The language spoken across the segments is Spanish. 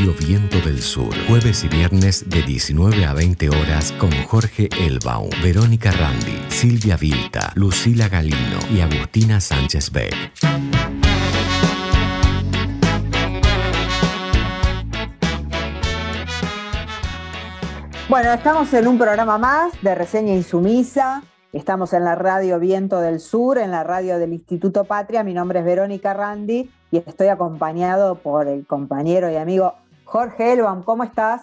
Radio Viento del Sur, jueves y viernes de 19 a 20 horas con Jorge Elbaum, Verónica Randi, Silvia Vilta, Lucila Galino y Agustina Sánchez Beck. Bueno, estamos en un programa más de Reseña Insumisa. Estamos en la radio Viento del Sur, en la radio del Instituto Patria. Mi nombre es Verónica Randi y estoy acompañado por el compañero y amigo Jorge Elbaum. ¿Cómo estás?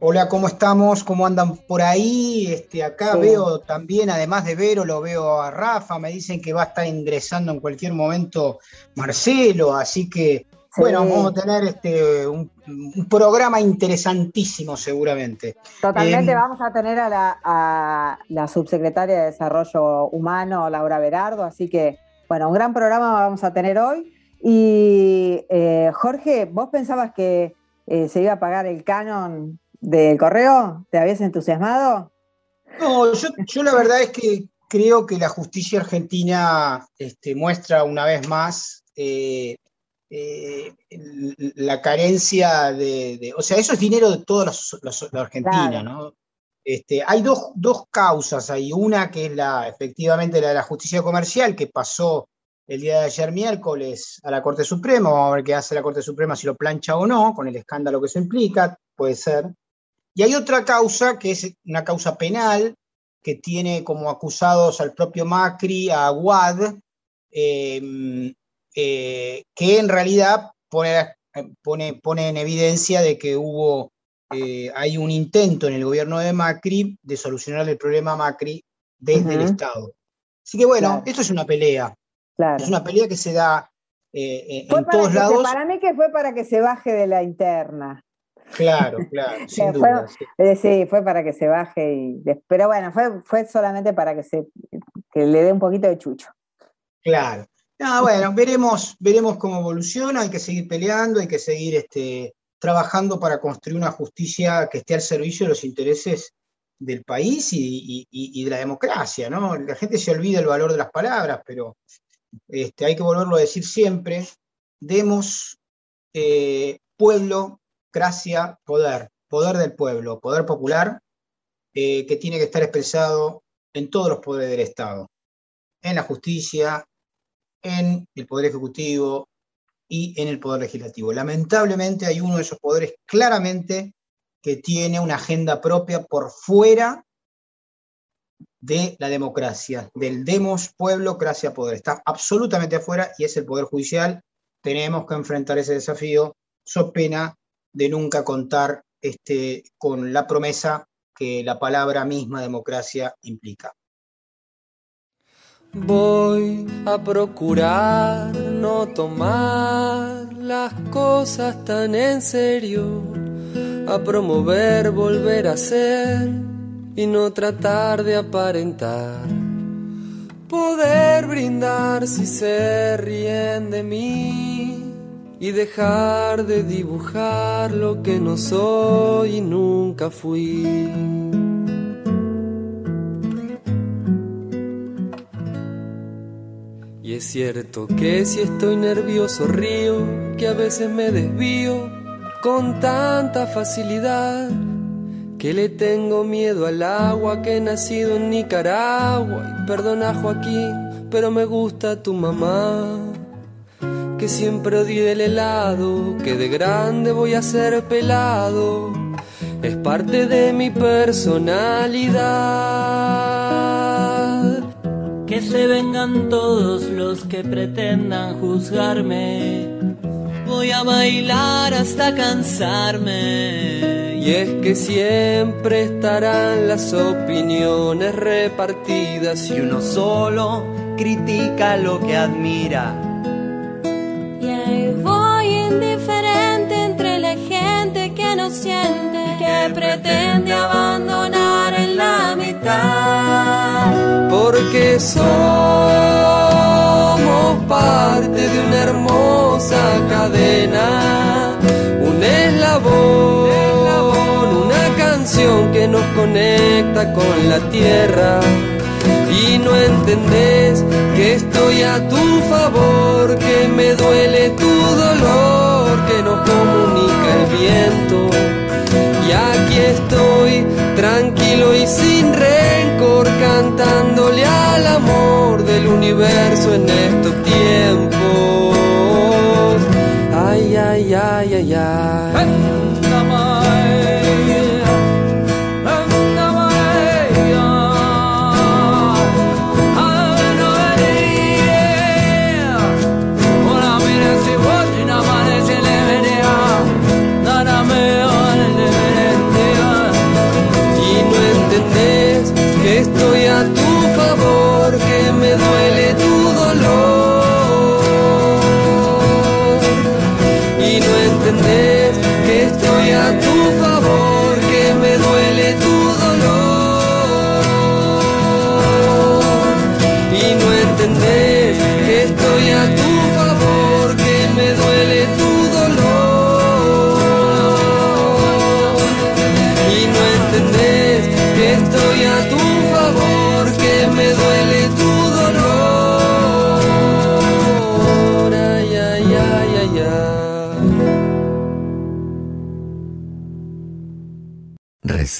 Hola, ¿cómo estamos? ¿Cómo andan por ahí? Este, acá veo también, además de Vero, lo veo a Rafa. Me dicen que va a estar ingresando en cualquier momento Marcelo, así que bueno, vamos a tener este, un, programa interesantísimo seguramente. Totalmente, em, vamos a tener a la, subsecretaria de Desarrollo Humano, Laura Berardo, así que, bueno, un gran programa vamos a tener hoy. Y eh, Jorge, ¿vos pensabas que eh, se iba a pagar el canon del correo? ¿Te habías entusiasmado? No, yo, la verdad es que creo que la justicia argentina este, muestra una vez más eh, eh, la carencia de, O sea, eso es dinero de toda la Argentina, ¿no? Este, hay dos, causas hay Una que es la, efectivamente la de la justicia comercial, que pasó el día de ayer miércoles a la Corte Suprema. Vamos a ver qué hace la Corte Suprema, si lo plancha o no, con el escándalo que eso implica, puede ser. Y hay otra causa, que es una causa penal, que tiene como acusados al propio Macri, a Aguad, eh, eh, que en realidad pone, pone, pone, en evidencia de que hubo, eh, hay un intento en el gobierno de Macri de solucionar el problema Macri desde el Estado. Así que bueno, esto es una pelea. Es una pelea que se da eh, en todos lados. para mí que fue para que se baje de la interna. Claro, claro, sin duda. Sí. fue para que se baje. Y, pero bueno, fue, fue solamente para que, se, que le dé un poquito de chucho. Claro. Ah, bueno, veremos, veremos cómo evoluciona, hay que seguir peleando, hay que seguir este, trabajando para construir una justicia que esté al servicio de los intereses del país y, de la democracia, ¿no? La gente se olvida el valor de las palabras, pero este, hay que volverlo a decir siempre. Demos eh, pueblo, gracia, poder, poder del pueblo, poder popular, eh, que tiene que estar expresado en todos los poderes del Estado, en la justicia, en el Poder Ejecutivo y en el Poder Legislativo. Lamentablemente hay uno de esos poderes claramente que tiene una agenda propia por fuera de la democracia, del demos pueblo, gracia, poder. Está absolutamente afuera y es el Poder Judicial. Tenemos que enfrentar ese desafío, so pena de nunca contar este, con la promesa que la palabra misma democracia implica. Voy a procurar no tomar las cosas tan en serio, a promover volver a ser y no tratar de aparentar. Poder brindar si se ríen de mí y dejar de dibujar lo que no soy y nunca fui. Y es cierto que si estoy nervioso río, que a veces me desvío con tanta facilidad, que le tengo miedo al agua, que he nacido en Nicaragua, y perdona Joaquín, pero me gusta tu mamá. Que siempre odié el helado, que de grande voy a ser pelado, es parte de mi personalidad que se vengan todos los que pretendan juzgarme. Voy a bailar hasta cansarme. Y es que siempre estarán las opiniones repartidas y uno solo critica lo que admira. Y ahí voy indiferente entre la gente que no siente, que pretende abandonar en la mitad porque somos parte de una hermosa cadena, un eslabón, que nos conecta con la tierra. Y no entendés que estoy a tu favor, que me duele tu dolor, que nos comunica el viento. Y aquí estoy, tranquilo y sin rencor, cantándole al amor del universo en estos tiempos. Ay, ay, ay, ay, ay.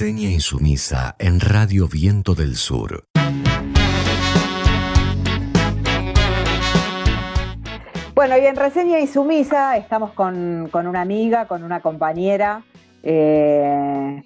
Reseña Insumisa en Radio Viento del Sur. Bueno, y en Reseña Insumisa estamos con, una amiga, con una compañera, eh,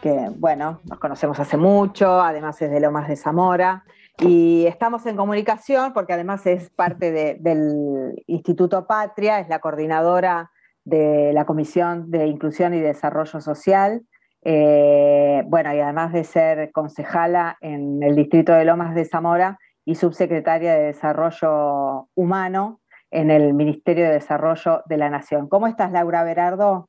que, bueno, nos conocemos hace mucho, además es de Lomas de Zamora, y estamos en comunicación porque además es parte del Instituto Patria, es la coordinadora de la Comisión de Inclusión y Desarrollo Social eh, bueno, y además de ser concejala en el distrito de Lomas de Zamora y subsecretaria de Desarrollo Humano en el Ministerio de Desarrollo de la Nación. ¿Cómo estás, Laura Berardo?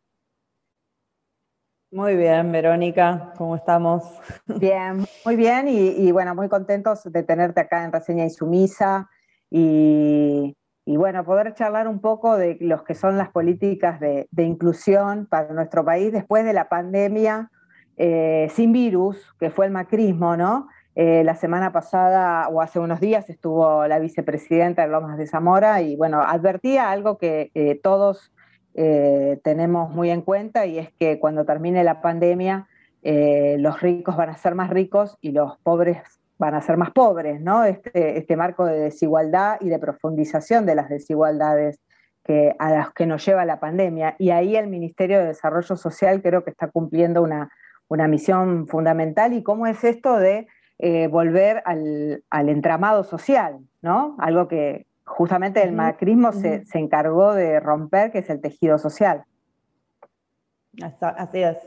Muy bien, Verónica, ¿cómo estamos? Bien, muy bien y, bueno, muy contentos de tenerte acá en Reseña Insumisa y, y bueno, poder charlar un poco de los que son las políticas de, inclusión para nuestro país después de la pandemia eh, sin virus, que fue el macrismo, ¿no? Eh, la semana pasada o hace unos días estuvo la vicepresidenta de Lomas de Zamora y bueno, advertía algo que eh, todos tenemos muy en cuenta y es que cuando termine la pandemia los ricos van a ser más ricos y los pobres van a ser más pobres, ¿no? Este, este marco de desigualdad y de profundización de las desigualdades que, a las que nos lleva la pandemia. Y ahí el Ministerio de Desarrollo Social creo que está cumpliendo una, misión fundamental. ¿Y cómo es esto de eh, volver al, entramado social, ¿no? Algo que justamente el macrismo se, se encargó de romper, que es el tejido social. Así es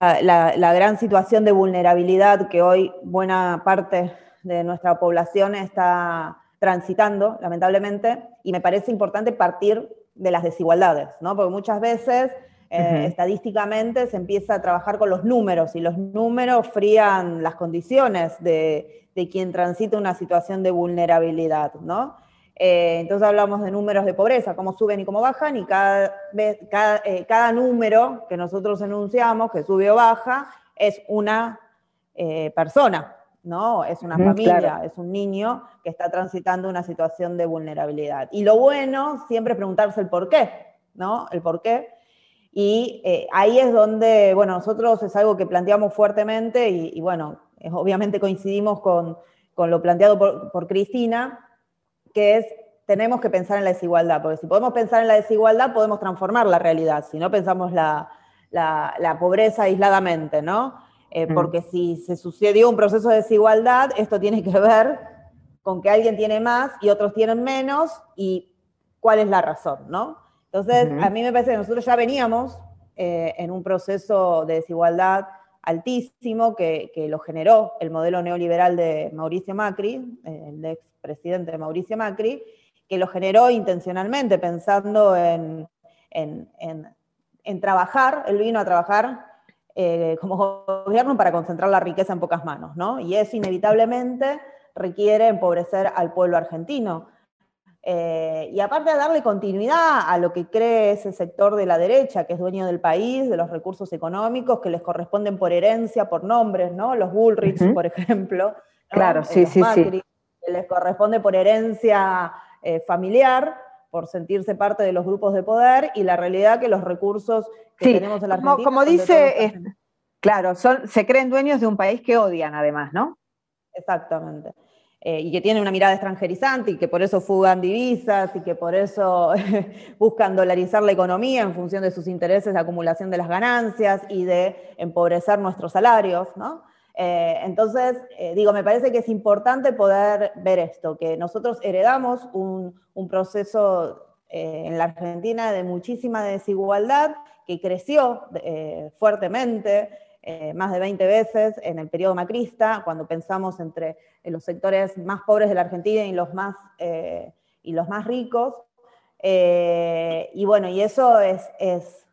la, gran situación de vulnerabilidad que hoy buena parte de nuestra población está transitando, lamentablemente, y me parece importante partir de las desigualdades, ¿no? Porque muchas veces eh, estadísticamente se empieza a trabajar con los números y los números frían las condiciones de, de quien transita una situación de vulnerabilidad, ¿no? Eh, entonces hablamos de números de pobreza, cómo suben y cómo bajan, y cada, vez, cada, eh, número que nosotros enunciamos, que sube o baja, es una eh, persona, ¿no? Es una familia, es un niño que está transitando una situación de vulnerabilidad. Y lo bueno siempre es preguntarse el por qué, ¿no? El por qué. Y ahí es donde, bueno, nosotros es algo que planteamos fuertemente y, bueno, obviamente coincidimos con, con lo planteado por, por Cristina, que es tenemos que pensar en la desigualdad, porque si podemos pensar en la desigualdad, podemos transformar la realidad, si no pensamos la, pobreza aisladamente, ¿no? Eh, mm. Porque si se sucedió un proceso de desigualdad, esto tiene que ver con que alguien tiene más y otros tienen menos, y cuál es la razón, ¿no? Entonces, a mí me parece que nosotros ya veníamos eh, en un proceso de desigualdad altísimo que, lo generó el modelo neoliberal de Mauricio Macri, el expresidente Mauricio Macri, que lo generó intencionalmente pensando en, trabajar, él vino a trabajar eh, como gobierno para concentrar la riqueza en pocas manos, ¿no? Y eso inevitablemente requiere empobrecer al pueblo argentino. Eh, y aparte de darle continuidad a lo que cree ese sector de la derecha, que es dueño del país, de los recursos económicos que les corresponden por herencia, por nombres, ¿no? Los Bullrich, por ejemplo. Claro, sí, sí, sí. Que les corresponde por herencia eh, familiar, por sentirse parte de los grupos de poder, y la realidad que los recursos que tenemos en la Argentina... Como, dice... Claro, son, se creen dueños de un país que odian además, ¿no? Exactamente. Eh, y que tiene una mirada extranjerizante y que por eso fugan divisas y que por eso buscan dolarizar la economía en función de sus intereses de acumulación de las ganancias y de empobrecer nuestros salarios, ¿no? Eh, entonces, eh, digo, me parece que es importante poder ver esto, que nosotros heredamos un, proceso en la Argentina de muchísima desigualdad que creció fuertemente, más de 20 veces en el periodo macrista, cuando pensamos entre los sectores más pobres de la Argentina y los más, y los más ricos. y bueno, y eso es, es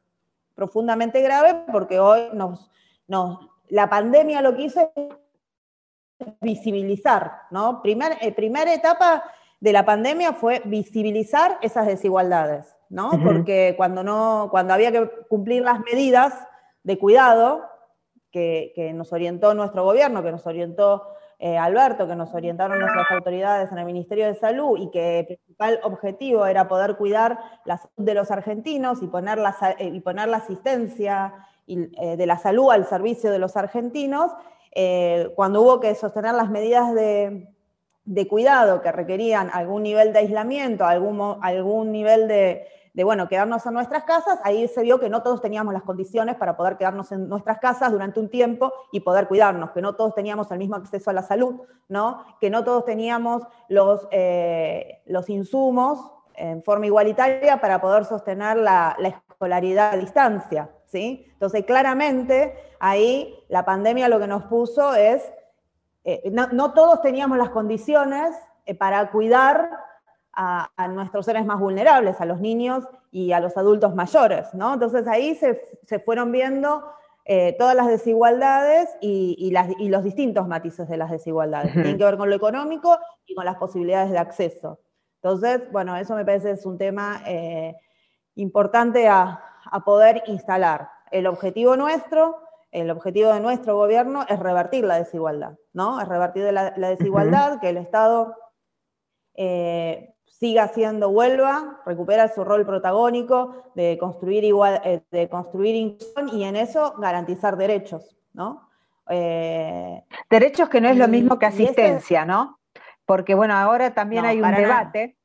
profundamente grave porque hoy nos, nos la pandemia lo que hizo es visibilizar, ¿no? Primer, eh, primera etapa de la pandemia fue visibilizar esas desigualdades, ¿no? Porque cuando, no, cuando había que cumplir las medidas de cuidado que, nos orientó nuestro gobierno, que nos orientó eh, Alberto, que nos orientaron nuestras autoridades en el Ministerio de Salud y que el principal objetivo era poder cuidar la salud de los argentinos y poner la, eh, y poner la asistencia eh, de la salud al servicio de los argentinos, cuando hubo que sostener las medidas de, cuidado que requerían algún nivel de aislamiento, algún, algún nivel de, bueno, quedarnos en nuestras casas, ahí se vio que no todos teníamos las condiciones para poder quedarnos en nuestras casas durante un tiempo y poder cuidarnos, que no todos teníamos el mismo acceso a la salud, ¿no? que no todos teníamos los, eh, los insumos en forma igualitaria para poder sostener la, la escolaridad a distancia. Entonces, claramente, ahí la pandemia lo que nos puso es, eh, no, todos teníamos las condiciones eh, para cuidar a, nuestros seres más vulnerables, a los niños y a los adultos mayores, ¿no? Entonces ahí se, fueron viendo eh, todas las desigualdades y, los distintos matices de las desigualdades. Tienen que ver con lo económico y con las posibilidades de acceso. Entonces, bueno, eso me parece es un tema importante a, a poder instalar. El objetivo nuestro, el objetivo de nuestro gobierno es revertir la desigualdad, ¿no? Es revertir la, desigualdad, que el Estado eh, siga siendo, vuelva, recupera su rol protagónico de construir, igual, eh, de construir inclusión y en eso garantizar derechos, ¿no? Eh, derechos que no es lo mismo que asistencia, ¿no? Porque bueno, ahora también hay un debate,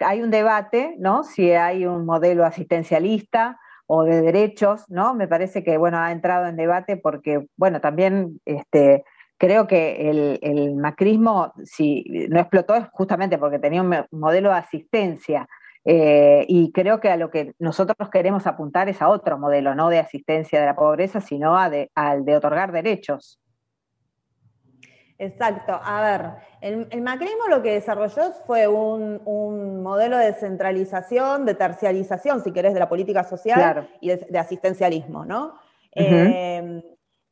hay un debate, ¿no? Si hay un modelo asistencialista o de derechos, ¿no? Me parece que, bueno, ha entrado en debate porque, bueno, también este, creo que el, macrismo, si no explotó, es justamente porque tenía un modelo de asistencia. Eh, y creo que a lo que nosotros queremos apuntar es a otro modelo, no de asistencia de la pobreza, sino a al de otorgar derechos. Exacto. A ver, el, macrismo lo que desarrolló fue un, modelo de centralización, de terciarización, si querés, de la política social y de, asistencialismo, ¿no? Em,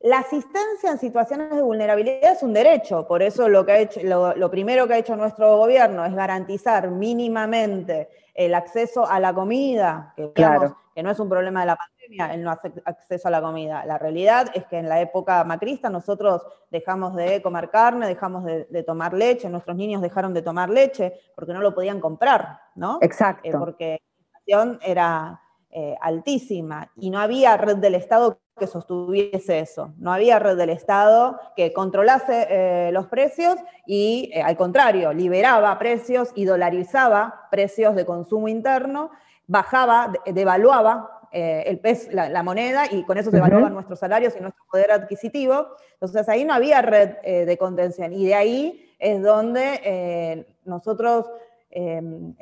la asistencia en situaciones de vulnerabilidad es un derecho, por eso lo, que ha hecho, lo, primero que ha hecho nuestro gobierno es garantizar mínimamente el acceso a la comida, que, que no es un problema de la pandemia, el no acceso a la comida. La realidad es que en la época macrista nosotros dejamos de comer carne, dejamos de, tomar leche, nuestros niños dejaron de tomar leche porque no lo podían comprar, ¿no? Exacto. Eh, porque la inflación era eh, altísima y no había red del Estado que sostuviese eso. No había red del Estado que controlase eh, los precios y, al contrario, liberaba precios y dolarizaba precios de consumo interno, bajaba, devaluaba eh, el peso, la, moneda y con eso se evaluaban nuestros salarios y nuestro poder adquisitivo. Entonces ahí no había red eh, de contención y de ahí es donde eh, nosotros em,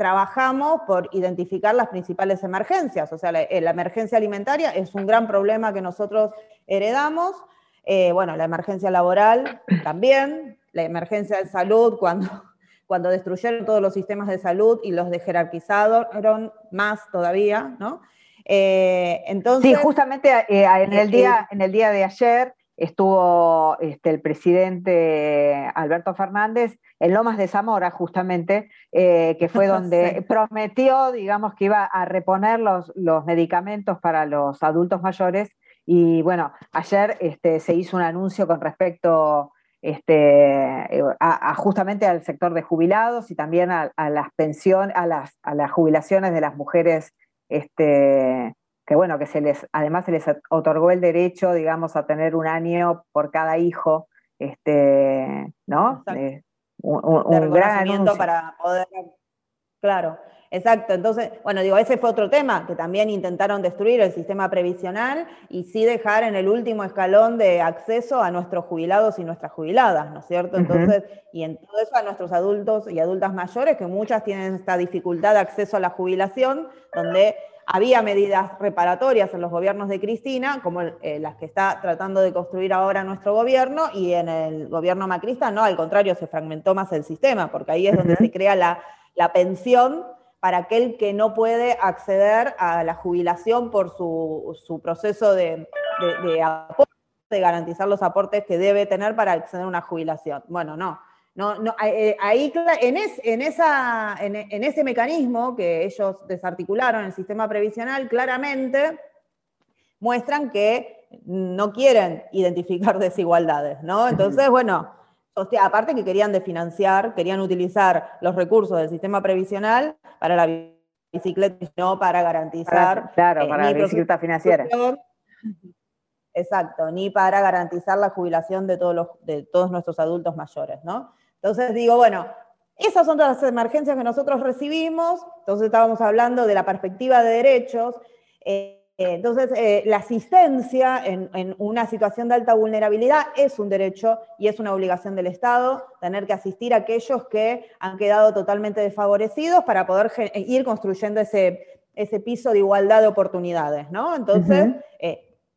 trabajamos por identificar las principales emergencias. O sea, la, emergencia alimentaria es un gran problema que nosotros heredamos. bueno, la emergencia laboral también, la emergencia de salud cuando cuando destruyeron todos los sistemas de salud y los dejerarquizaron más todavía, ¿no? Eh, entonces, sí, justamente eh, en, el día, en el día de ayer estuvo este, el presidente Alberto Fernández en Lomas de Zamora, justamente, eh, que fue donde prometió, digamos, que iba a reponer los, los, medicamentos para los adultos mayores. Y bueno, ayer este, se hizo un anuncio con respecto este, a, justamente al sector de jubilados y también a, las pensiones, a las, a las jubilaciones de las mujeres este, que bueno, que se les, además se les otorgó el derecho, digamos, a tener un año por cada hijo, este, ¿no? Eh, un, gran para poder, claro, Exacto, entonces, bueno, digo, ese fue otro tema, que también intentaron destruir el sistema previsional y sí dejar en el último escalón de acceso a nuestros jubilados y nuestras jubiladas, ¿no es cierto? Entonces, y en todo eso a nuestros adultos y adultas mayores, que muchas tienen esta dificultad de acceso a la jubilación, donde había medidas reparatorias en los gobiernos de Cristina, como eh, las que está tratando de construir ahora nuestro gobierno, y en el gobierno macrista no, al contrario, se fragmentó más el sistema, porque ahí es donde se crea la, la pensión para aquel que no puede acceder a la jubilación por su, proceso de, de, aporte, de garantizar los aportes que debe tener para acceder a una jubilación. Bueno, no. No, no, eh, ahí en, en, esa, en, ese mecanismo que ellos desarticularon, el sistema previsional, claramente muestran que no quieren identificar desigualdades, ¿no? Entonces, bueno, aparte que querían desfinanciar, querían utilizar los recursos del sistema previsional para la bicicleta y no para garantizar. claro, eh, para la bicicleta financiera. Exacto, ni para garantizar la jubilación de todos, los, de todos nuestros adultos mayores, ¿no? Entonces digo, bueno, esas son todas las emergencias que nosotros recibimos, entonces estábamos hablando de la perspectiva de derechos. Eh, entonces, eh, la asistencia en, una situación de alta vulnerabilidad es un derecho y es una obligación del Estado tener que asistir a aquellos que han quedado totalmente desfavorecidos para poder ir construyendo ese, ese piso de igualdad de oportunidades, ¿no? Entonces,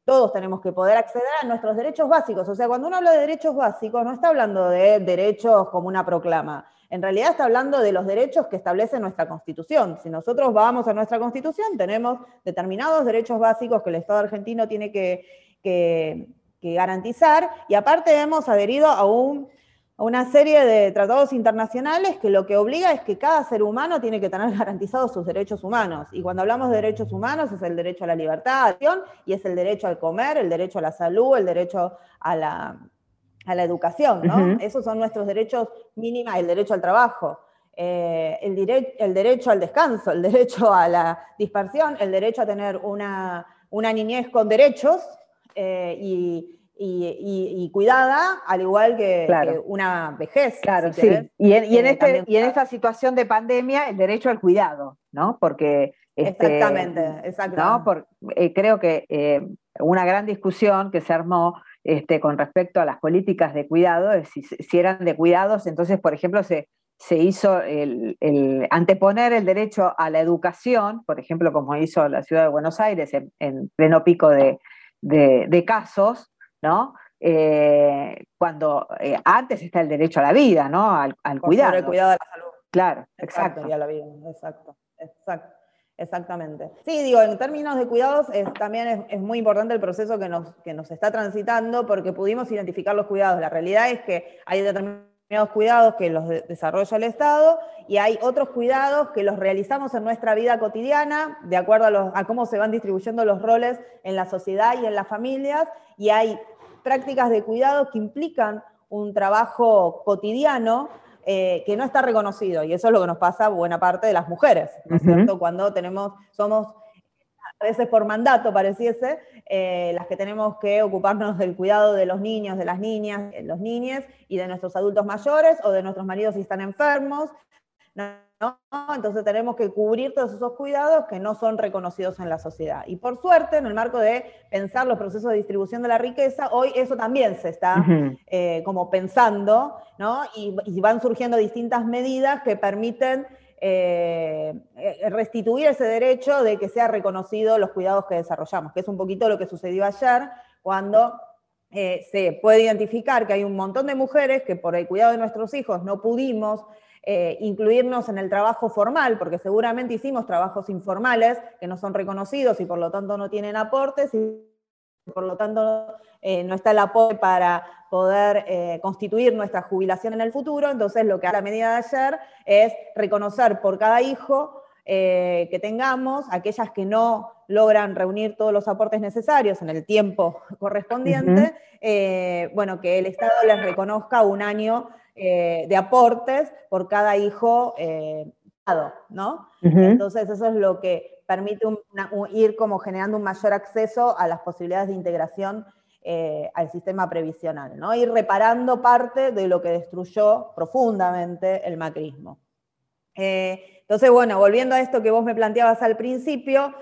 todos tenemos que poder acceder a nuestros derechos básicos. O sea, cuando uno habla de derechos básicos, no está hablando de derechos como una proclama en realidad está hablando de los derechos que establece nuestra Constitución. Si nosotros vamos a nuestra Constitución, tenemos determinados derechos básicos que el Estado argentino tiene que, garantizar y aparte hemos adherido a, una serie de tratados internacionales que lo que obliga es que cada ser humano tiene que tener garantizados sus derechos humanos. Y cuando hablamos de derechos humanos es el derecho a la libertad, y es el derecho al comer, el derecho a la salud, el derecho a la, a la educación, ¿no? Esos son nuestros derechos mínimos, el derecho al trabajo, eh, el, el, derecho al descanso, el derecho a la dispersión, el derecho a tener una, niñez con derechos eh, y, cuidada, al igual que, una vejez. Claro, sí. y, en, este, y en esta situación de pandemia, el derecho al cuidado, ¿no? Porque... Este, exactamente, exactamente. Eh, creo que una gran discusión que se armó este, con respecto a las políticas de cuidado, si, eran de cuidados, entonces, por ejemplo, se, se hizo el, anteponer el derecho a la educación, por ejemplo, como hizo la ciudad de Buenos Aires en, pleno pico de, casos, ¿no? Eh, cuando eh, antes está el derecho a la vida, ¿no? Al, cuidado. El cuidado de la salud. Claro, exacto. exacto. Y a la vida, exacto, exacto. Exactamente. Sí, digo, en términos de cuidados también es, muy importante el proceso que nos, que nos está transitando porque pudimos identificar los cuidados. La realidad es que hay determinados cuidados que los desarrolla el Estado y hay otros cuidados que los realizamos en nuestra vida cotidiana, de acuerdo a, a cómo se van distribuyendo los roles en la sociedad y en las familias, y hay prácticas de cuidado que implican un trabajo cotidiano eh, que no está reconocido, y eso es lo que nos pasa a buena parte de las mujeres, ¿no es cierto? Cuando tenemos, somos, a veces por mandato pareciese, eh, las que tenemos que ocuparnos del cuidado de los niños, de las niñas, de los niños y de nuestros adultos mayores o de nuestros maridos si están enfermos. Entonces tenemos que cubrir todos esos cuidados que no son reconocidos en la sociedad. Y por suerte, en el marco de pensar los procesos de distribución de la riqueza, hoy eso también se está eh, como pensando, ¿no? Y, van surgiendo distintas medidas que permiten eh, eh, restituir ese derecho de que sea reconocido los cuidados que desarrollamos, que es un poquito lo que sucedió ayer cuando se puede identificar que hay un montón de mujeres que por el cuidado de nuestros hijos no pudimos eh, incluirnos en el trabajo formal, porque seguramente hicimos trabajos informales que no son reconocidos y por lo tanto no tienen aportes y por lo tanto eh, no está el apoyo para poder eh, constituir nuestra jubilación en el futuro. Entonces lo que a la medida de ayer es reconocer por cada hijo que tengamos, aquellas que no logran reunir todos los aportes necesarios en el tiempo correspondiente, bueno, que el Estado les reconozca un año eh, de aportes por cada hijo eh, ¿no? Entonces eso es lo que permite ir como generando un mayor acceso a las posibilidades de integración eh, al sistema previsional, ¿no? Ir reparando parte de lo que destruyó profundamente el macrismo. Entonces, bueno, volviendo a esto que vos me planteabas al principio,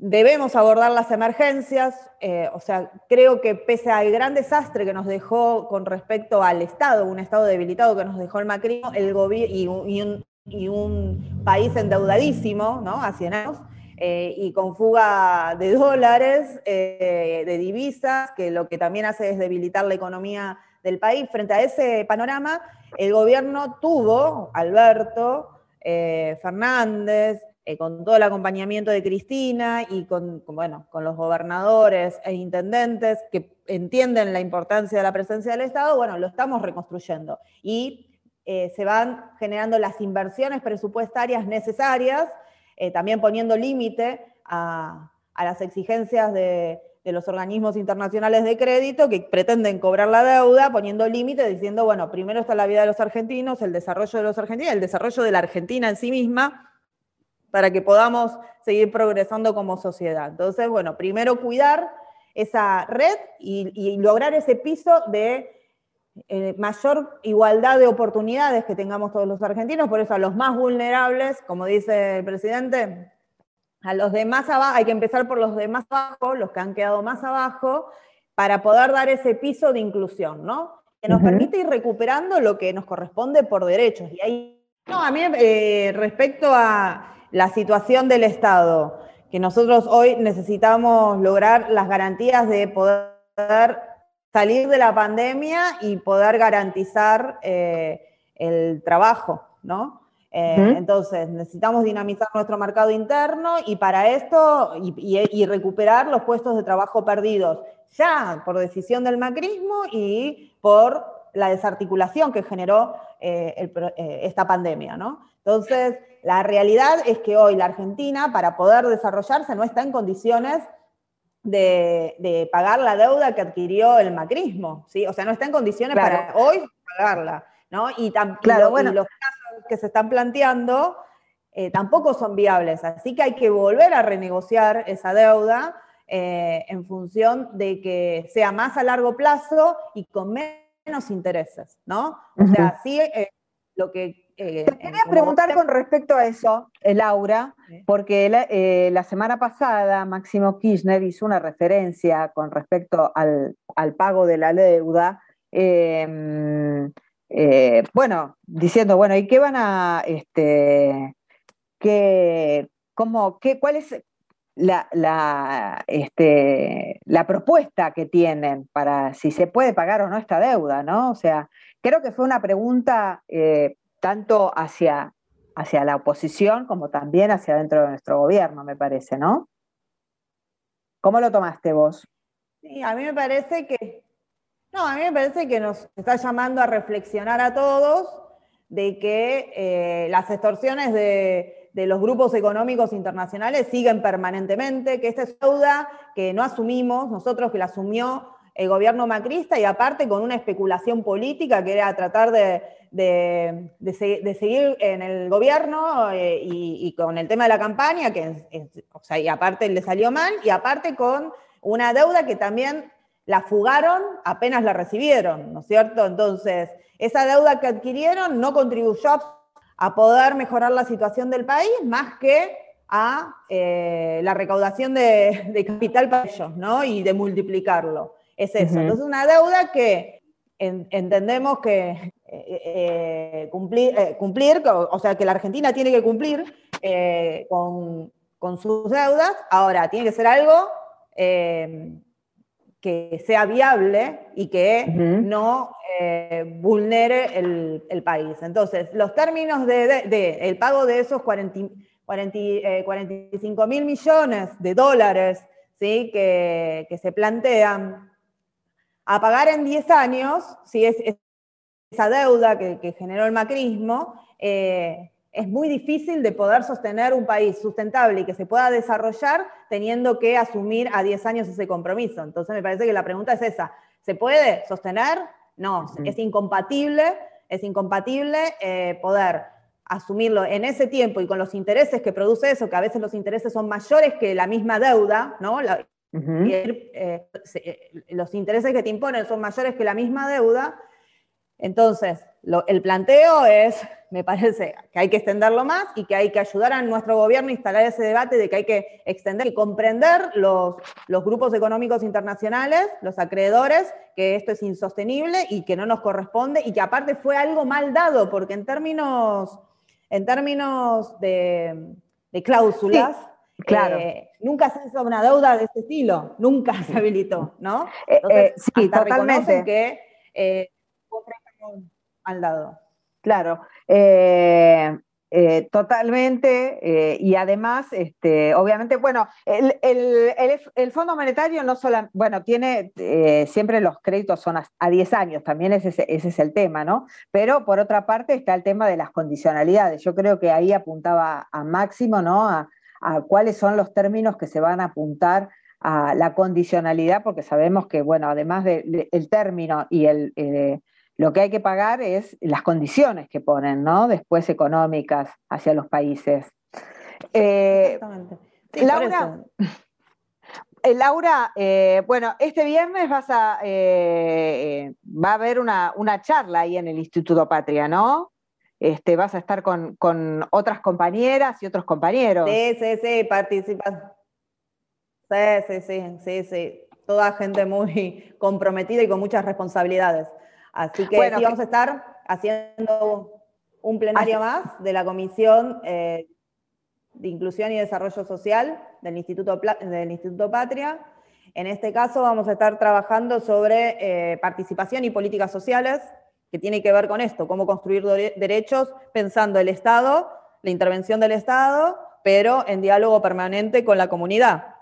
debemos abordar las emergencias, eh, o sea, creo que pese al gran desastre que nos dejó con respecto al Estado, un Estado debilitado que nos dejó el macrismo, el gobierno y, un, país endeudadísimo, ¿no? A 100 años, eh, y con fuga de dólares, eh, de divisas, que lo que también hace es debilitar la economía del país. Frente a ese panorama, el gobierno tuvo, Alberto Fernández, con todo el acompañamiento de Cristina y con, bueno, con los gobernadores e intendentes que entienden la importancia de la presencia del Estado, bueno, lo estamos reconstruyendo. Y se van generando las inversiones presupuestarias necesarias eh, también poniendo límite a, las exigencias de, los organismos internacionales de crédito que pretenden cobrar la deuda, poniendo límite, diciendo, bueno, primero está la vida de los argentinos, el desarrollo de los argentinos, el desarrollo de la Argentina en sí misma, para que podamos seguir progresando como sociedad. Entonces, bueno, primero cuidar esa red y lograr ese piso de eh, mayor igualdad de oportunidades que tengamos todos los argentinos, por eso a los más vulnerables, como dice el presidente, a los de más abajo, hay que empezar por los de más abajo, los que han quedado más abajo, para poder dar ese piso de inclusión, ¿no? Que nos permite ir recuperando lo que nos corresponde por derechos. Y ahí, no, a mí eh, respecto a la situación del Estado, que nosotros hoy necesitamos lograr las garantías de poder salir de la pandemia y poder garantizar eh, el trabajo, ¿no? Eh, entonces, necesitamos dinamizar nuestro mercado interno y para esto, y, recuperar los puestos de trabajo perdidos, ya por decisión del macrismo y por la desarticulación que generó eh, esta pandemia, ¿no? Entonces, la realidad es que hoy la Argentina, para poder desarrollarse, no está en condiciones de, pagar la deuda que adquirió el macrismo, ¿sí? O sea, no está en condiciones para hoy pagarla, ¿no? Y, claro, bueno. los casos que se están planteando eh, tampoco son viables, así que hay que volver a renegociar esa deuda eh, en función de que sea más a largo plazo y con menos intereses, ¿no? O sea, sí, eh, lo que te quería preguntar con respecto a eso, eh, Laura, porque eh, la, semana pasada Máximo Kirchner hizo una referencia con respecto al, pago de la deuda, em, eh, bueno, diciendo, bueno, ¿y qué van a, este, qué, cómo, qué, cuál es la, la, este, la propuesta que tienen para si se puede pagar o no esta deuda, ¿no? O sea, creo que fue una pregunta tanto hacia, hacia la oposición como también hacia dentro de nuestro gobierno, me parece, ¿no? ¿Cómo lo tomaste vos? Sí, a mí me parece que, no, a mí me parece que nos está llamando a reflexionar a todos de que eh, las extorsiones de, de, los grupos económicos internacionales siguen permanentemente, que esta es deuda que no asumimos, nosotros que la asumió el gobierno macrista y aparte con una especulación política que era tratar de, seguir en el gobierno eh, y, con el tema de la campaña, que o sea, y aparte le salió mal, y aparte con una deuda que también la fugaron apenas la recibieron, ¿no es cierto? Entonces, esa deuda que adquirieron no contribuyó a poder mejorar la situación del país más que a eh, la recaudación de, capital para ellos, ¿no? Y de multiplicarlo. Es eso. Entonces, una deuda que entendemos que eh, eh, cumplir, cumplir, o sea, que la Argentina tiene que cumplir con, sus deudas. Ahora, tiene que ser algo que sea viable y que no vulnere el, país. Entonces, los términos de, el pago de esos 40, 45 mil millones de dólares ¿sí? que, que se plantean a pagar en 10 años, si es, esa deuda que, generó el macrismo, eh, es muy difícil de poder sostener un país sustentable y que se pueda desarrollar teniendo que asumir a 10 años ese compromiso. Entonces me parece que la pregunta es esa, ¿se puede sostener? No, es incompatible, es incompatible eh, poder asumirlo en ese tiempo y con los intereses que produce eso, que a veces los intereses son mayores que la misma deuda, ¿no? Eh, eh, los intereses que te imponen son mayores que la misma deuda, entonces el planteo es, me parece, que hay que extenderlo más y que hay que ayudar a nuestro gobierno a instalar ese debate de que hay que extender y comprender los, los grupos económicos internacionales, los acreedores, que esto es insostenible y que no nos corresponde y que aparte fue algo mal dado, porque en términos, en términos de, cláusulas, Claro. Eh, nunca se hizo una deuda de este estilo, nunca se habilitó, ¿no? Eh, eh, sí, totalmente. que al lado. Claro, totalmente. y además, este, obviamente, bueno, el, el, Fondo Monetario no solo, bueno, tiene siempre los créditos son a, 10 años, también ese, ese, es el tema, ¿no? Pero por otra parte está el tema de las condicionalidades. Yo creo que ahí apuntaba a Máximo, ¿no? A, a cuáles son los términos que se van a apuntar a la condicionalidad, porque sabemos que, bueno, además del término y el, eh, lo que hay que pagar es las condiciones que ponen, ¿no? Después económicas hacia los países. Eh, Laura, eh, Laura bueno, este viernes vas a, va a haber una, una charla ahí en el Instituto Patria, ¿no? Este, vas a estar con, otras compañeras y otros compañeros. Sí, sí, sí, participas. Sí, sí, sí, sí, sí. Toda gente muy comprometida y con muchas responsabilidades. Así que sí, vamos a estar haciendo un plenario más de la Comisión eh, de Inclusión y Desarrollo Social del Instituto, del Instituto Patria. En este caso vamos a estar trabajando sobre eh, participación y políticas sociales que tiene que ver con esto, cómo construir derechos pensando el Estado, la intervención del Estado, pero en diálogo permanente con la comunidad.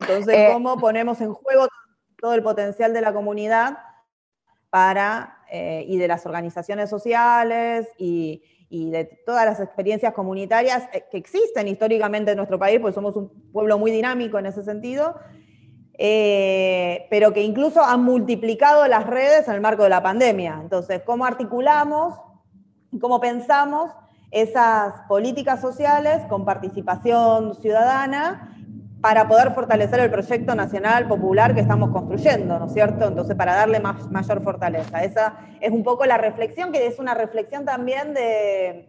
Entonces, eh, cómo ponemos en juego todo el potencial de la comunidad para, eh, y de las organizaciones sociales y, de todas las experiencias comunitarias eh, que existen históricamente en nuestro país, porque somos un pueblo muy dinámico en ese sentido, eh, pero que incluso han multiplicado las redes en el marco de la pandemia. Entonces, ¿cómo articulamos, cómo pensamos esas políticas sociales con participación ciudadana para poder fortalecer el proyecto nacional popular que estamos construyendo, ¿no es cierto? Entonces, para darle más, mayor fortaleza. Esa es un poco la reflexión, que es una reflexión también de,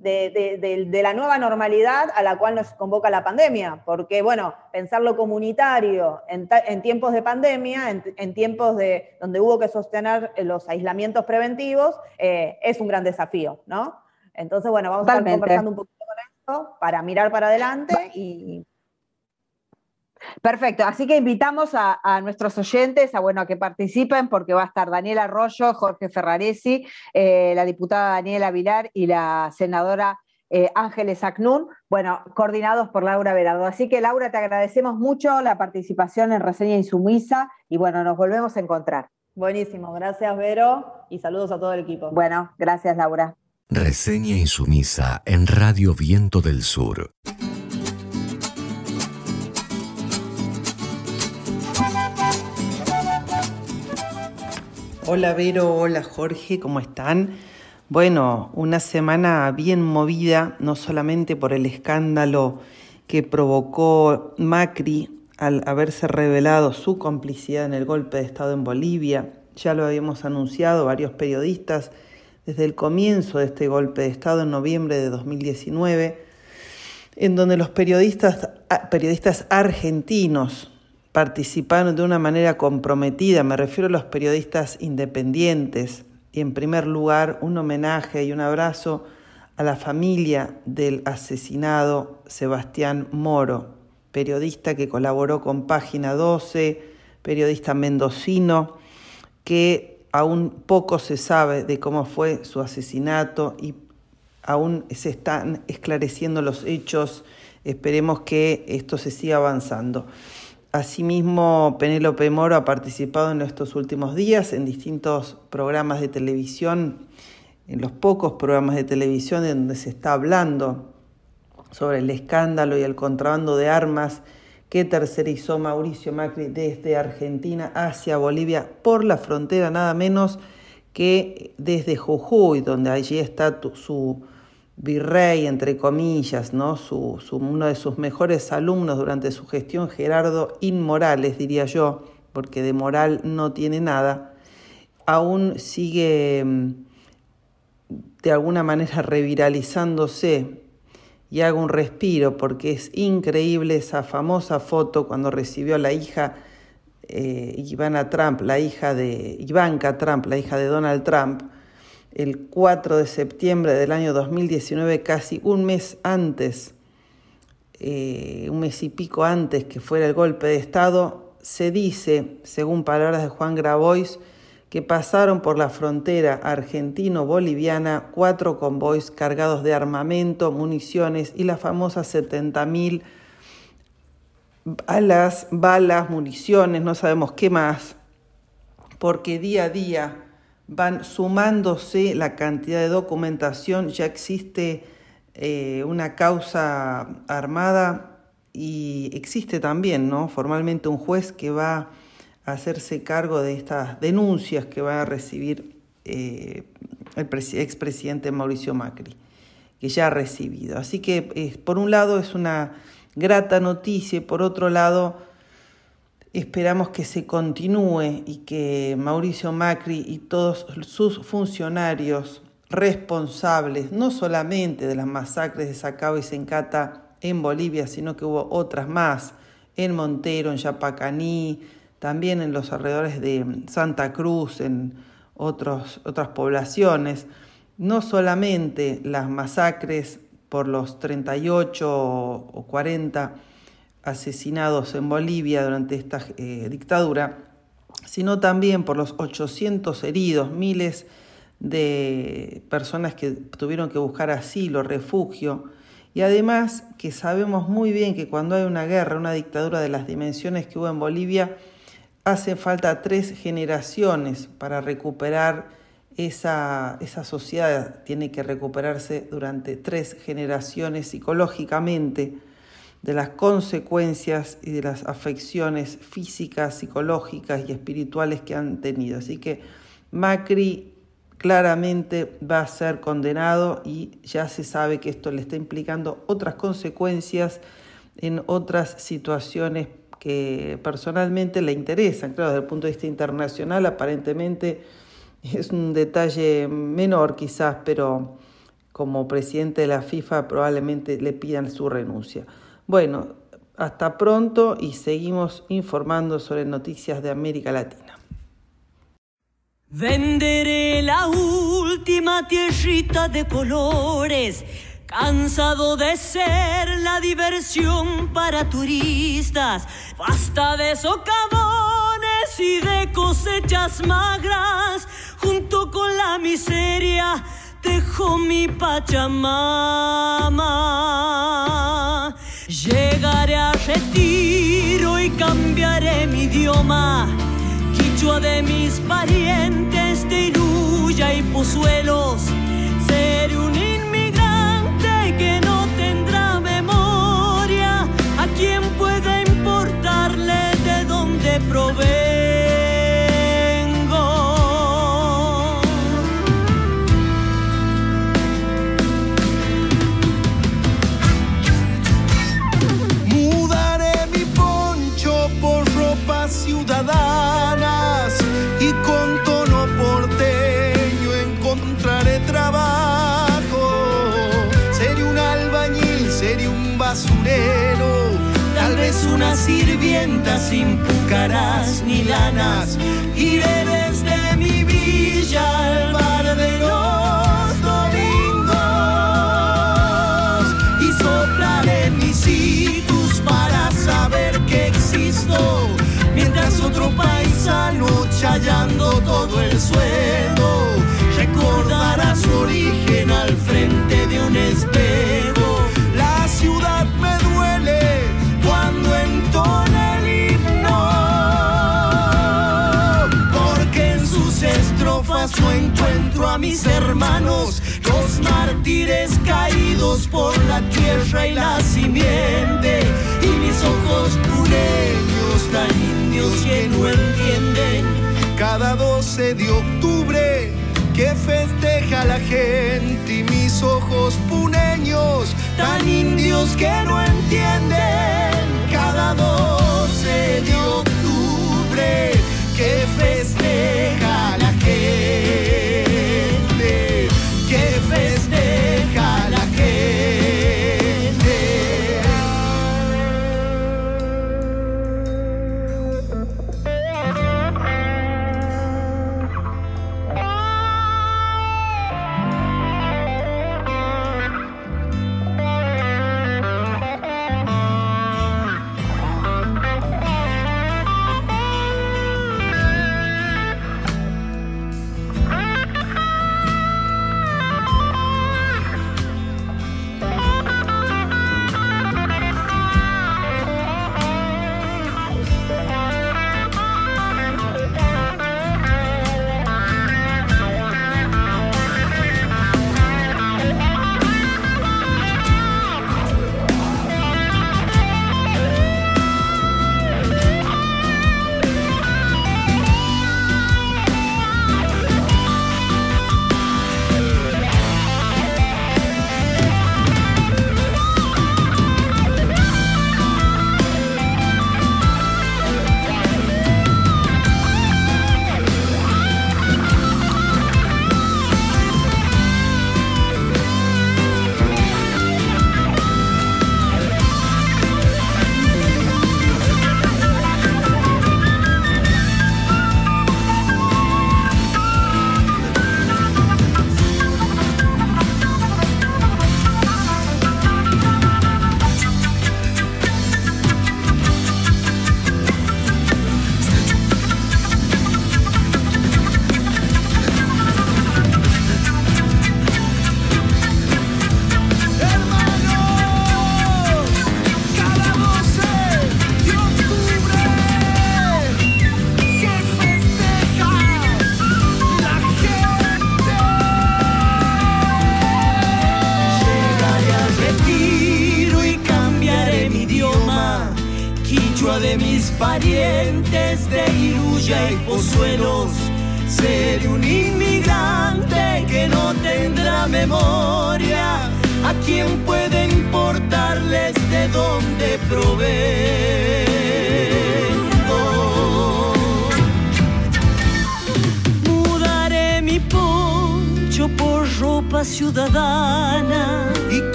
de, la nueva normalidad a la cual nos convoca la pandemia, porque bueno, pensar lo comunitario en, tiempos de pandemia, en, tiempos de, donde hubo que sostener los aislamientos preventivos, eh, es un gran desafío, ¿no? Entonces, bueno, vamos a estar conversando un poquito con esto para mirar para adelante y Perfecto, así que invitamos a, nuestros oyentes a, bueno, a que participen porque va a estar Daniela Arroyo, Jorge Ferraresi, eh, la diputada Daniela Vilar y la senadora eh, Ángeles Acnún, bueno, coordinados por Laura Verardo. Así que Laura, te agradecemos mucho la participación en Reseña Insumisa y bueno, nos volvemos a encontrar. Buenísimo, gracias Vero y saludos a todo el equipo. Bueno, gracias Laura. Reseña Insumisa en Radio Viento del Sur. Hola Vero, hola Jorge, ¿cómo están? Bueno, una semana bien movida, no solamente por el escándalo que provocó Macri al haberse revelado su complicidad en el golpe de Estado en Bolivia, ya lo habíamos anunciado varios periodistas desde el comienzo de este golpe de Estado en noviembre de 2019, en donde los periodistas, periodistas argentinos participaron de una manera comprometida, me refiero a los periodistas independientes, y en primer lugar un homenaje y un abrazo a la familia del asesinado Sebastián Moro, periodista que colaboró con Página 12, periodista mendocino, que aún poco se sabe de cómo fue su asesinato y aún se están esclareciendo los hechos. Esperemos que esto se siga avanzando. Asimismo, Penélope Moro ha participado en estos últimos días en distintos programas de televisión, en los pocos programas de televisión en donde se está hablando sobre el escándalo y el contrabando de armas que tercerizó Mauricio Macri desde Argentina hacia Bolivia por la frontera, nada menos que desde Jujuy, donde allí está su virrey, entre comillas, ¿no? uno de sus mejores alumnos durante su gestión, Gerardo Inmorales, diría yo, porque de moral no tiene nada, aún sigue mm, de alguna manera reviralizándose y hago un respiro porque es increíble esa famosa foto cuando recibió a la hija eh, Ivana Trump, la hija de Ivanka Trump, la hija de Donald Trump, el 4 de septiembre del año 2019, casi un mes antes, eh, un mes y pico antes que fuera el golpe de Estado, se dice, según palabras de Juan Grabois, que pasaron por la frontera argentino-boliviana cuatro convoys cargados de armamento, municiones y las famosas 70.000 balas, balas, municiones, no sabemos qué más, porque día a día van sumándose la cantidad de documentación, ya existe eh, una causa armada y existe también ¿no? formalmente un juez que va a hacerse cargo de estas denuncias que va a recibir eh, el expresidente Mauricio Macri, que ya ha recibido. Así que eh, por un lado es una grata noticia y por otro lado Esperamos que se continúe y que Mauricio Macri y todos sus funcionarios responsables, no solamente de las masacres de Sacaba y Sencata en Bolivia, sino que hubo otras más en Montero, en Yapacaní, también en los alrededores de Santa Cruz, en otros, otras poblaciones, no solamente las masacres por los 38 o 40 asesinados en Bolivia durante esta eh, dictadura, sino también por los 800 heridos, miles de personas que tuvieron que buscar asilo, refugio, y además que sabemos muy bien que cuando hay una guerra, una dictadura de las dimensiones que hubo en Bolivia, hace falta tres generaciones para recuperar esa, esa sociedad, tiene que recuperarse durante tres generaciones psicológicamente de las consecuencias y de las afecciones físicas, psicológicas y espirituales que han tenido. Así que Macri claramente va a ser condenado y ya se sabe que esto le está implicando otras consecuencias en otras situaciones que personalmente le interesan. Claro, desde el punto de vista internacional aparentemente es un detalle menor quizás, pero como presidente de la FIFA probablemente le pidan su renuncia. Bueno, hasta pronto y seguimos informando sobre noticias de América Latina. Venderé la última tierrita de colores, cansado de ser la diversión para turistas. Basta de socavones y de cosechas magras, junto con la miseria dejo mi Pachamama. Llegaré a retiro y cambiaré mi idioma. Quichua de mis parientes de Iruya y Pozuelos. Sin pucaras ni lanas. Iré desde mi villa al bar de los domingos y soplaré mis hitos para saber que existo. Mientras otro paisano chayando todo el suelo recordará su origen al frente de un espejo. No encuentro a mis hermanos, los mártires caídos por la tierra y la simiente, y mis ojos pureños tan indios que no entienden. Cada 12 de octubre que festeja la gente y mis ojos pureños tan indios que no entienden cada 12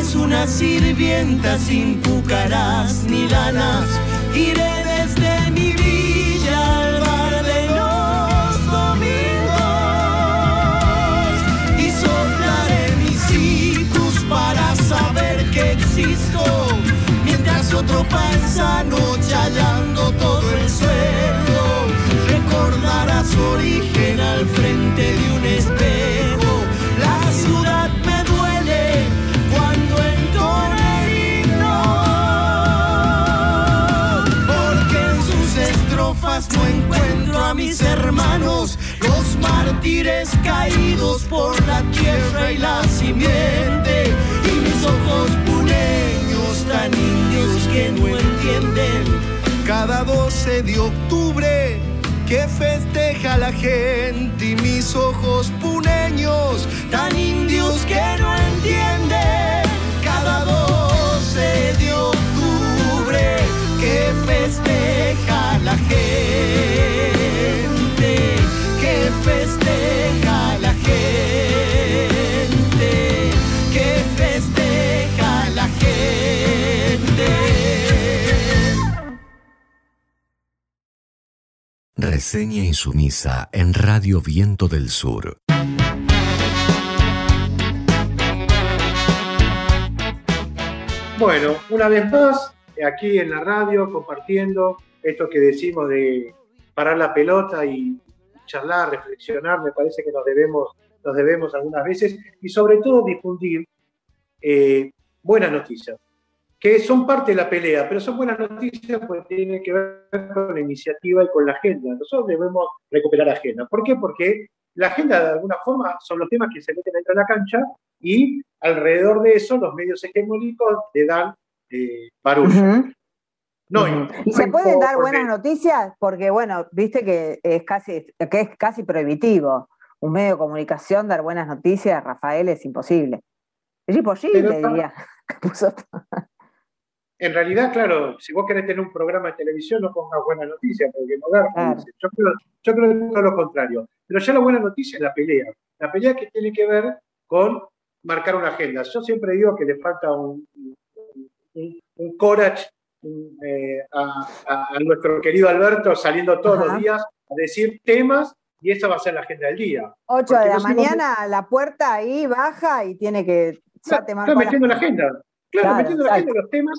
vez una sirvienta sin pucarás ni lanas. Iré desde mi villa al bar de los domingos y soplaré mis hijos para saber que existo. Mientras otro paisano chayando todo el suelo recordará su origen al frente de un espejo. Mis hermanos, los mártires caídos por la tierra y la simiente, y mis ojos puneños tan indios que no entienden. Cada 12 de octubre que festeja la gente y mis ojos puneños tan indios que no entienden. Cada 12 de octubre que festeja la gente, Reseña insumisa en Radio Viento del Sur. Bueno, una vez más, aquí en la radio, compartiendo esto que decimos de parar la pelota y charlar, reflexionar, me parece que nos debemos, nos debemos algunas veces, y sobre todo difundir eh, buenas noticias, que son parte de la pelea, pero son buenas noticias porque tienen que ver con la iniciativa y con la agenda. Nosotros debemos recuperar agenda. ¿Por qué? Porque la agenda, de alguna forma, son los temas que se meten dentro de la cancha y alrededor de eso los medios hegemónicos le dan eh, barullo. No, ¿Y se pueden dar buenas noticias? Porque, bueno, viste que es casi, que es casi prohibitivo. Un medio de comunicación dar buenas noticias, Rafael, es imposible. Es imposible, diría. en realidad, claro, si vos querés tener un programa de televisión, no pongas buena noticia, porque no da yo, creo, yo creo todo lo contrario. Pero ya la buena noticia es la pelea. La pelea que tiene que ver con marcar una agenda. Yo siempre digo que le falta un, un, courage eh, a, nuestro querido Alberto saliendo todos los días a decir temas y esa va a ser la agenda del día. 8 de la mañana, la puerta ahí baja y tiene que... Ya claro, metiendo la agenda. Claro, metiendo la agenda los temas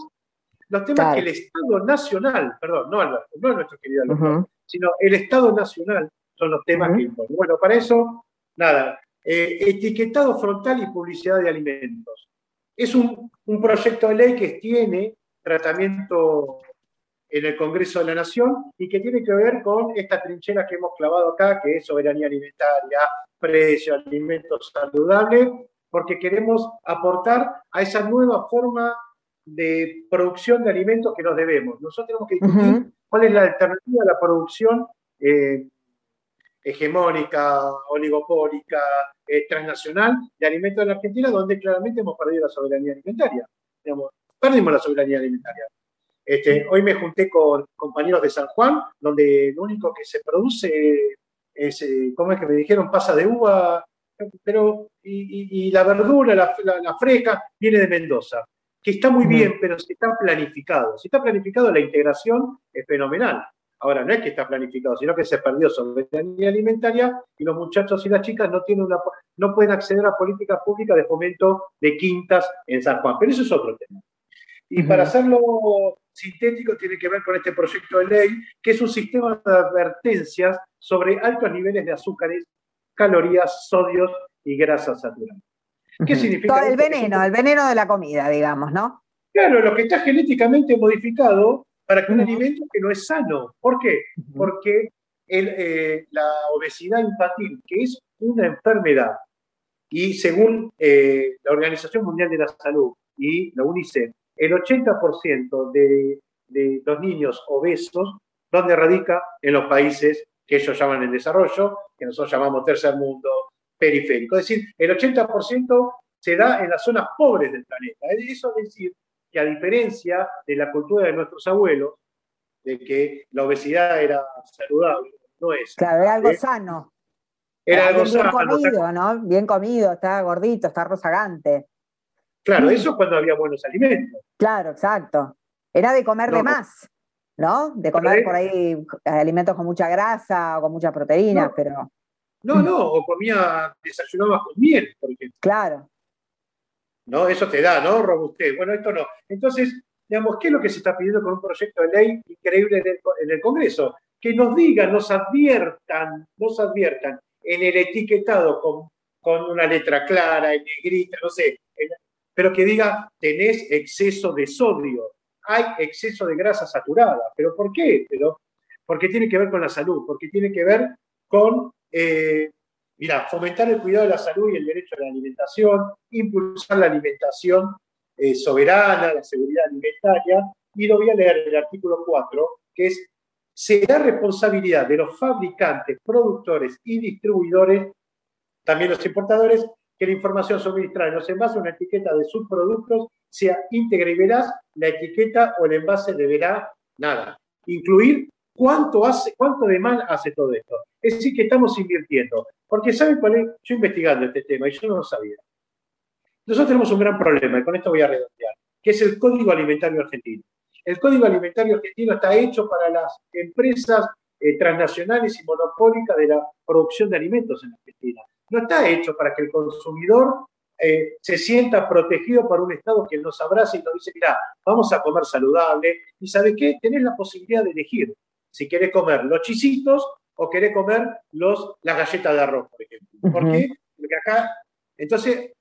los temas que el Estado Nacional, perdón, no Alberto, no nuestro querido Alberto, sino el Estado Nacional son los temas que importan. Bueno, para eso, nada, eh, etiquetado frontal y publicidad de alimentos. Es un, proyecto de ley que tiene tratamiento en el Congreso de la Nación y que tiene que ver con esta trinchera que hemos clavado acá, que es soberanía alimentaria, precio, alimentos saludables, porque queremos aportar a esa nueva forma de producción de alimentos que nos debemos. Nosotros tenemos que discutir cuál es la alternativa a la producción eh, hegemónica, oligopólica, eh, transnacional de alimentos en la Argentina, donde claramente hemos perdido la soberanía alimentaria. perdimos la soberanía alimentaria. Este, hoy me junté con compañeros de San Juan, donde lo único que se produce es, eh, ¿cómo es que me dijeron? Pasa de uva, pero y, la verdura, la, la, fresca, viene de Mendoza que está muy bien, pero si está planificado. Si está planificado, la integración es fenomenal. Ahora, no es que está planificado, sino que se perdió soberanía alimentaria y los muchachos y las chicas no, tienen una, no pueden acceder a políticas públicas de fomento de quintas en San Juan. Pero eso es otro tema. Y para hacerlo sintético, tiene que ver con este proyecto de ley, que es un sistema de advertencias sobre altos niveles de azúcares, calorías, sodios y grasas saturadas. ¿Qué significa? el veneno, el veneno de la comida, digamos, ¿no? Claro, lo que está genéticamente modificado para que un alimento que no es sano. ¿Por qué? Porque eh, la obesidad infantil, que es una enfermedad, y según eh, la Organización Mundial de la Salud y la UNICEF, el 80% de, de los niños obesos, ¿dónde radica? En los países que ellos llaman en desarrollo, que nosotros llamamos tercer mundo, periférico. Es decir, el 80% se da en las zonas pobres del planeta. Eso es decir que a diferencia de la cultura de nuestros abuelos, de que la obesidad era saludable, no es. Claro, era algo ¿eh? sano. Era, algo bien sano. comido, ¿no? Bien comido, estaba gordito, estaba rozagante. Claro, eso es cuando había buenos alimentos. Claro, exacto. Era de comer de más, ¿no? De comer por ahí alimentos con mucha grasa o con muchas proteínas, pero. No, no, o comía, desayunaba con miel, por ejemplo. Claro. ¿No? Eso te da, ¿no? Robustez. Bueno, esto no. Entonces, digamos, ¿qué es lo que se está pidiendo con un proyecto de ley increíble en el, Congreso? Que nos digan, nos adviertan, nos adviertan en el etiquetado con, con una letra clara, en negrita, no sé, pero que diga, tenés exceso de sodio, hay exceso de grasa saturada. ¿Pero por qué? Pero, porque tiene que ver con la salud, porque tiene que ver con eh, mira, fomentar el cuidado de la salud y el derecho a la alimentación, impulsar la alimentación eh, soberana, la seguridad alimentaria, y lo voy a leer el artículo 4, que es, será responsabilidad de los fabricantes, productores y distribuidores, también los importadores, que la información suministrada en los envases una etiqueta de sus productos sea íntegra y veraz, la etiqueta o el envase deberá, nada, incluir ¿Cuánto, hace, ¿Cuánto de mal hace todo esto? Es decir, que estamos invirtiendo. Porque ¿saben cuál es? Yo investigando este tema y yo no lo sabía. Nosotros tenemos un gran problema, y con esto voy a redondear, que es el Código Alimentario Argentino. El Código Alimentario Argentino está hecho para las empresas eh, transnacionales y monopólicas de la producción de alimentos en Argentina. No está hecho para que el consumidor eh, se sienta protegido por un Estado que nos abraza y nos dice, mira, vamos a comer saludable. Y ¿sabe qué? Tenés la posibilidad de elegir si querés comer los chisitos o querés comer los, las galletas de arroz, por ejemplo. ¿Por qué? Porque acá, entonces,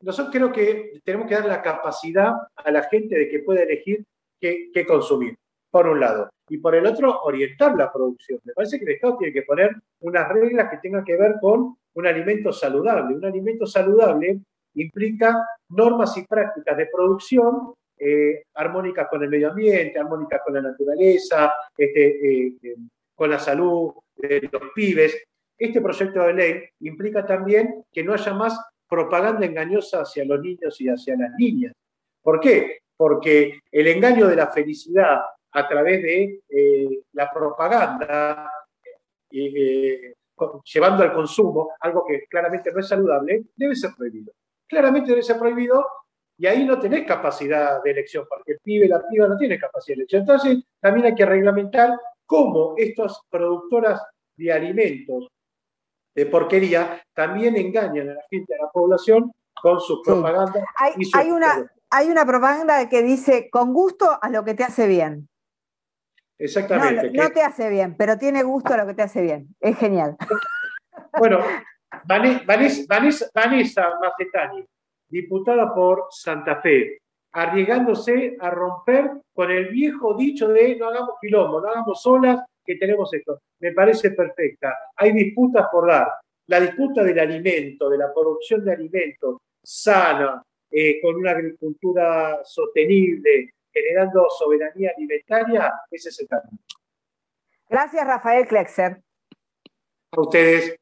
nosotros creo que tenemos que dar la capacidad a la gente de que pueda elegir qué, consumir, por un lado. Y por el otro, orientar la producción. Me parece que el Estado tiene que poner unas reglas que tengan que ver con un alimento saludable. Un alimento saludable implica normas y prácticas de producción eh, armónicas con el medio ambiente, armónicas con la naturaleza, este, eh, con la salud de los pibes. Este proyecto de ley implica también que no haya más propaganda engañosa hacia los niños y hacia las niñas. ¿Por qué? Porque el engaño de la felicidad a través de la propaganda, llevando al consumo, algo que claramente no es saludable, debe ser prohibido. Claramente debe ser prohibido y ahí no tenés capacidad de elección, porque el pibe, la piba no tiene capacidad de elección. Entonces, también hay que reglamentar cómo estas productoras de alimentos de porquería también engañan a la gente, a la población, con sus propaganda. Hay, una, hay una propaganda que dice, con gusto a lo que te hace bien. Exactamente. No, te hace bien, pero tiene gusto a lo que te hace bien. Es genial. Bueno, Vanessa, Vanessa, Vanessa Macetani, diputada por Santa Fe, arriesgándose a romper con el viejo dicho de no hagamos quilombo, no hagamos solas, que tenemos esto. Me parece perfecta. Hay disputas por dar. La disputa del alimento, de la producción de alimentos sana, eh, con una agricultura sostenible, generando soberanía alimentaria, ese es el camino. Gracias, Rafael Klexer. A ustedes.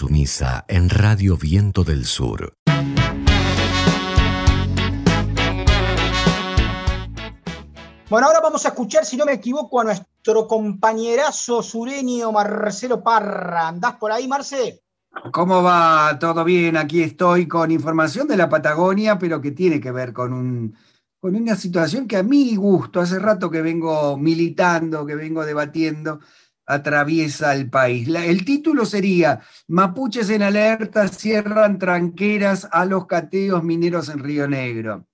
Seña Insumisa en Radio Viento del Sur. Bueno, ahora vamos a escuchar, si no me equivoco, a nuestro compañerazo sureño Marcelo Parra. ¿Andás por ahí, Marce? ¿Cómo va? ¿Todo bien? Aquí estoy con información de la Patagonia, pero que tiene que ver con, un, con una situación que a mi gusto, hace rato que vengo militando, que vengo debatiendo, atraviesa el país. el título sería Mapuches en alerta cierran tranqueras a los cateos mineros en Río Negro.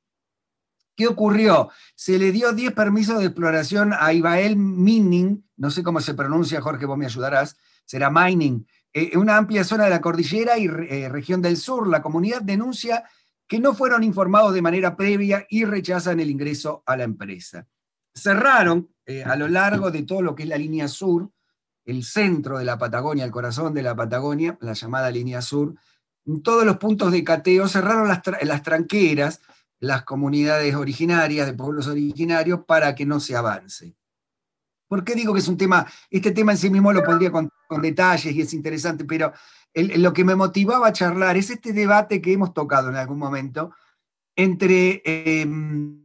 ¿Qué ocurrió? Se le dio 10 permisos de exploración a Ibael Mining, no sé cómo se pronuncia, Jorge, vos me ayudarás, será Mining, eh, una amplia zona de la cordillera y eh, región del sur. La comunidad denuncia que no fueron informados de manera previa y rechazan el ingreso a la empresa. Cerraron eh, a lo largo de todo lo que es la línea sur, el centro de la Patagonia, el corazón de la Patagonia, la llamada línea sur, todos los puntos de cateo, cerraron las, las tranqueras, las comunidades originarias, de pueblos originarios, para que no se avance. ¿Por qué digo que es un tema, este tema en sí mismo lo pondría con, detalles y es interesante, pero lo que me motivaba a charlar es este debate que hemos tocado en algún momento entre em,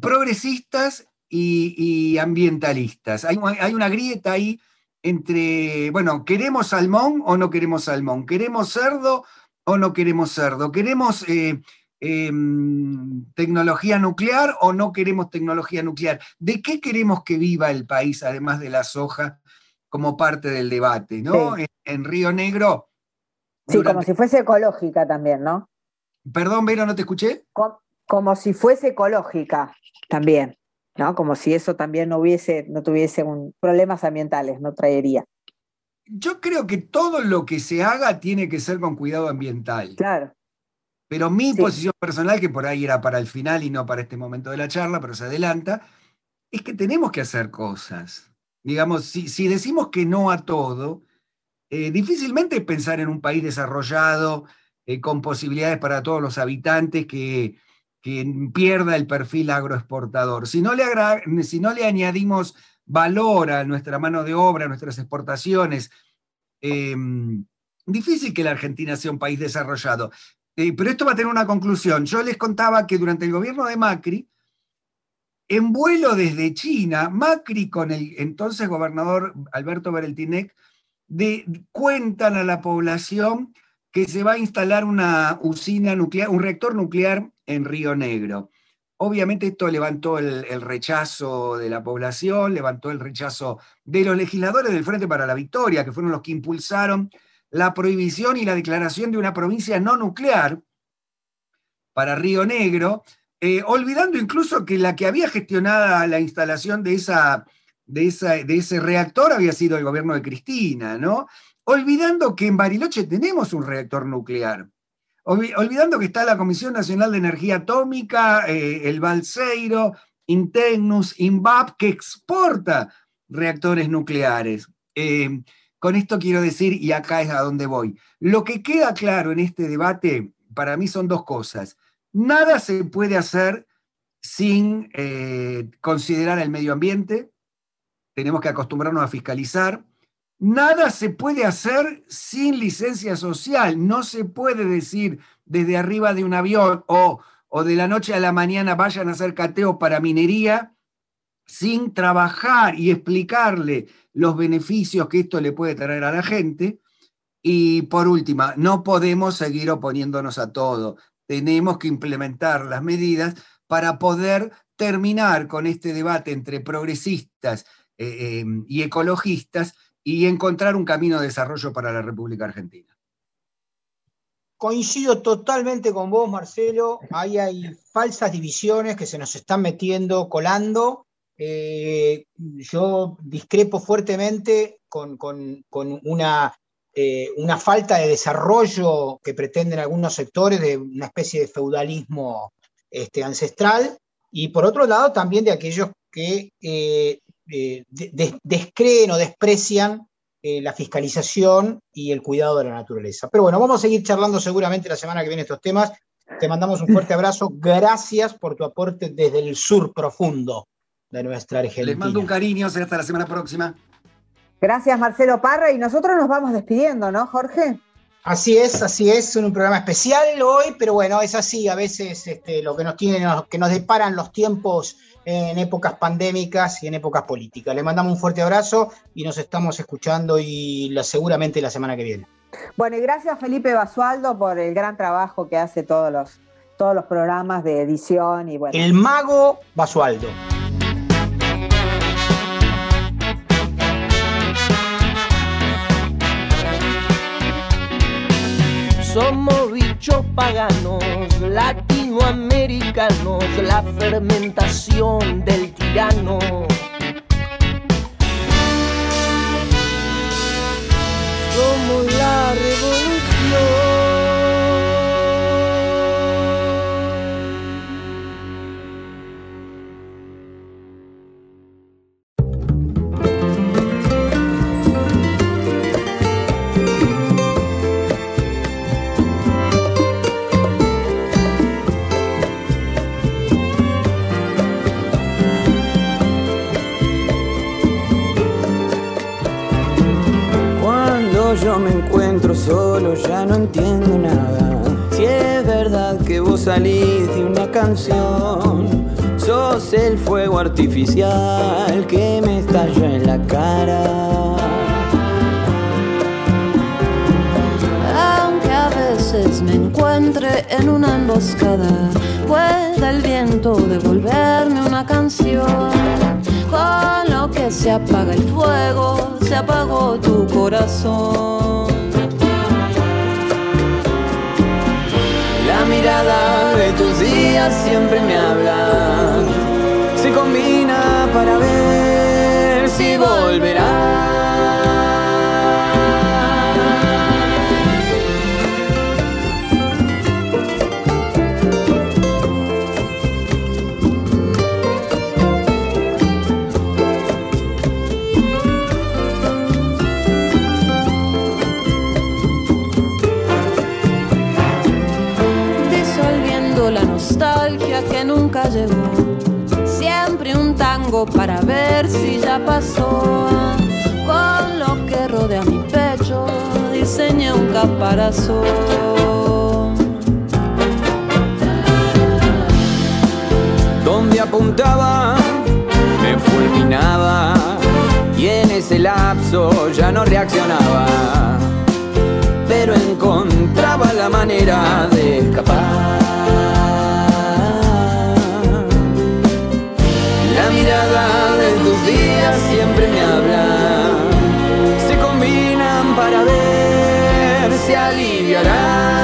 progresistas y, ambientalistas. Hay, hay, una grieta ahí entre, bueno, ¿queremos salmón o no queremos salmón? ¿Queremos cerdo o no queremos cerdo? ¿Queremos eh, Em, tecnología nuclear o no queremos tecnología nuclear. ¿De qué queremos que viva el país, además de la soja, como parte del debate? ¿no? En, Río Negro. Sí, como si fuese ecológica también, ¿no? Perdón, Vero, no te escuché. Como, si fuese ecológica también, ¿no? Como si eso también no hubiese, no tuviese problemas ambientales, no traería. Yo creo que todo lo que se haga tiene que ser con cuidado ambiental. Claro. Pero mi posición personal, que por ahí era para el final y no para este momento de la charla, pero se adelanta, es que tenemos que hacer cosas. Digamos, si, decimos que no a todo, eh, difícilmente pensar en un país desarrollado, eh, con posibilidades para todos los habitantes, que, pierda el perfil agroexportador. Si no, le si no le añadimos valor a nuestra mano de obra, a nuestras exportaciones, em, difícil que la Argentina sea un país desarrollado. Eh, pero esto va a tener una conclusión. Yo les contaba que durante el gobierno de Macri, en vuelo desde China, Macri con el entonces gobernador Alberto Bereltinec cuentan a la población que se va a instalar una usina nuclear, un reactor nuclear en Río Negro. Obviamente esto levantó el, rechazo de la población, levantó el rechazo de los legisladores del Frente para la Victoria, que fueron los que impulsaron la prohibición y la declaración de una provincia no nuclear para Río Negro, eh, olvidando incluso que la que había gestionado la instalación de, esa, de, de ese reactor había sido el gobierno de Cristina, ¿no? Olvidando que en Bariloche tenemos un reactor nuclear. Olvidando que está la Comisión Nacional de Energía Atómica, eh, el Balseiro, Integnus, INVAP, que exporta reactores nucleares. Eh, con esto quiero decir, y acá es a donde voy, lo que queda claro en este debate para mí son dos cosas. Nada se puede hacer sin eh, considerar el medio ambiente, tenemos que acostumbrarnos a fiscalizar. Nada se puede hacer sin licencia social, no se puede decir desde arriba de un avión o, o de la noche a la mañana vayan a hacer cateo para minería sin trabajar y explicarle los beneficios que esto le puede traer a la gente. Y por última, no podemos seguir oponiéndonos a todo. Tenemos que implementar las medidas para poder terminar con este debate entre progresistas eh, eh, y ecologistas y encontrar un camino de desarrollo para la República Argentina. Coincido totalmente con vos, Marcelo. Ahí hay falsas divisiones que se nos están metiendo, colando, eh, yo discrepo fuertemente con, una, eh, una, falta de desarrollo que pretenden algunos sectores de una especie de feudalismo este, ancestral y por otro lado también de aquellos que eh, descreen o desprecian la fiscalización y el cuidado de la naturaleza. Pero bueno, vamos a seguir charlando seguramente la semana que viene estos temas. Te mandamos un fuerte abrazo. Gracias por tu aporte desde el sur profundo de nuestra Argentina. Les mando un cariño, hasta la semana próxima. Gracias, Marcelo Parra. Y nosotros nos vamos despidiendo, ¿no, Jorge? Así es, así es, un programa especial hoy, pero bueno, es así, a veces este, lo que nos tienen, que nos deparan los tiempos en épocas pandémicas y en épocas políticas. Le mandamos un fuerte abrazo y nos estamos escuchando y seguramente la semana que viene. Bueno, y gracias Felipe Basualdo por el gran trabajo que hace todos los, todos los programas de edición y bueno. El mago Basualdo. Somos bichos paganos, latinoamericanos, la fermentación del tirano. Yo me encuentro solo, ya no entiendo nada. Si es verdad que vos salís de una canción, sos el fuego artificial que me estalla en la cara. Aunque a veces me encuentre en una emboscada, pueda el viento devolverme una canción se apaga el fuego, se apagó tu corazón. La mirada de tus días siempre me habla, se combina para ver si volverás. Siempre un tango para ver si ya pasó. Con lo que rodea mi pecho, diseñé un caparazón. Donde apuntaba, me fulminaba. Y en ese lapso ya no reaccionaba. Pero encontraba la manera de escapar. Días siempre me habla. Se combinan para ver si aliviará.